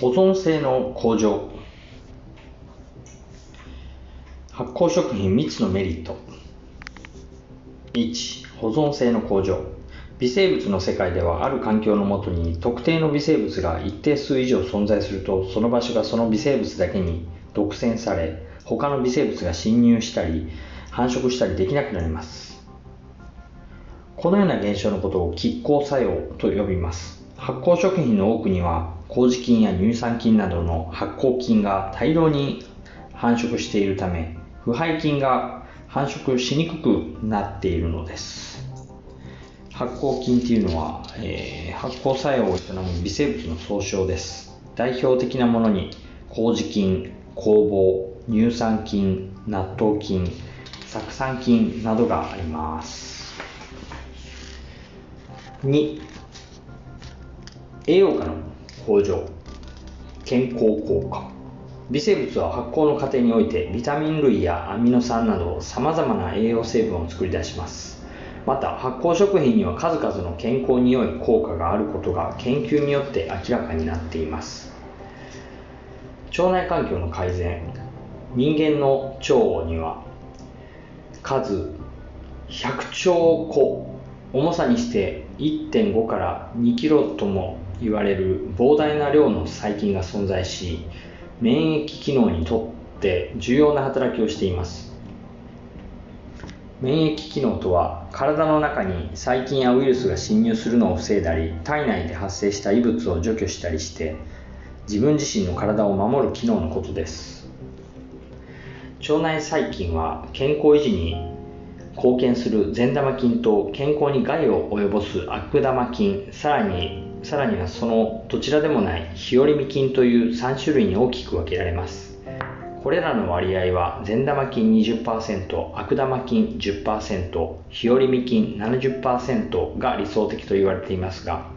保存性の向上。発酵食品3つのメリット。1保存性の向上。微生物の世界ではある環境のもとに特定の微生物が一定数以上存在するとその場所がその微生物だけに独占され他の微生物が侵入したり繁殖したりできなくなります。このような現象のことを拮抗作用と呼びます。発酵食品の多くには麹菌や乳酸菌などの発酵菌が大量に繁殖しているため腐敗菌が繁殖しにくくなっているのです。発酵菌っていうのは、えー、発酵作用を営む微生物の総称です。代表的なものに麹菌酵母乳酸菌納豆菌酢酸菌などがあります。2栄養価の向上健康効果。微生物は発酵の過程においてビタミン類やアミノ酸など様々な栄養成分を作り出します。また発酵食品には数々の健康に良い効果があることが研究によって明らかになっています。腸内環境の改善。人間の腸には数100兆個。重さにして1.5から2キロとも言われる膨大な量の細菌が存在し免疫機能にとって重要な働きをしています。免疫機能とは体の中に細菌やウイルスが侵入するのを防いだり体内で発生した異物を除去したりして自分自身の体を守る機能のことです。腸内細菌は健康維持に貢献する善玉菌と健康に害を及ぼす悪玉菌さらにさらにはそのどちらでもない日和見菌という3種類に大きく分けられます。これらの割合は善玉菌20%悪玉菌10%日和見菌70%が理想的と言われていますが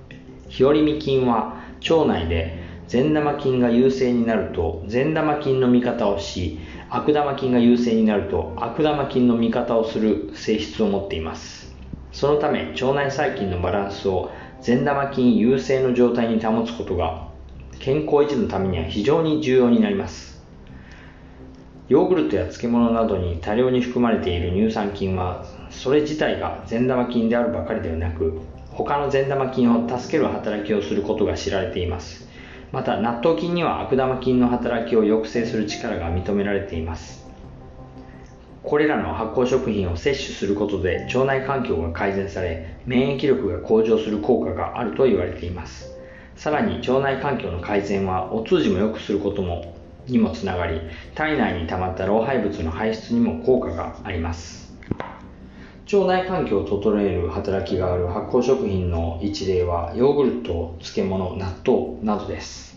日和見菌は腸内で善玉菌が優勢になると善玉菌の味方をし悪玉菌が優勢になると悪玉菌の味方をする性質を持っています。そのため腸内細菌のバランスを善玉菌優勢の状態に保つことが健康維持のためには非常に重要になります。ヨーグルトや漬物などに多量に含まれている乳酸菌はそれ自体が善玉菌であるばかりではなく他の善玉菌を助ける働きをすることが知られています。また納豆菌には悪玉菌の働きを抑制する力が認められています。これらの発酵食品を摂取することで腸内環境が改善され免疫力が向上する効果があると言われています。さらに腸内環境の改善はお通じも良くすることもにもつながり体内に溜まった老廃物の排出にも効果があります。腸内環境を整える働きがある発酵食品の一例はヨーグルト漬物納豆などです。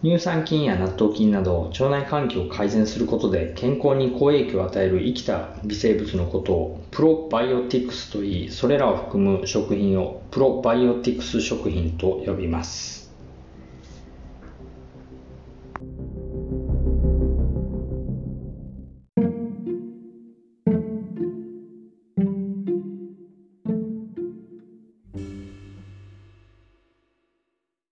乳酸菌や納豆菌など腸内環境を改善することで健康に好影響を与える生きた微生物のことをプロバイオティクスといいそれらを含む食品をプロバイオティクス食品と呼びます。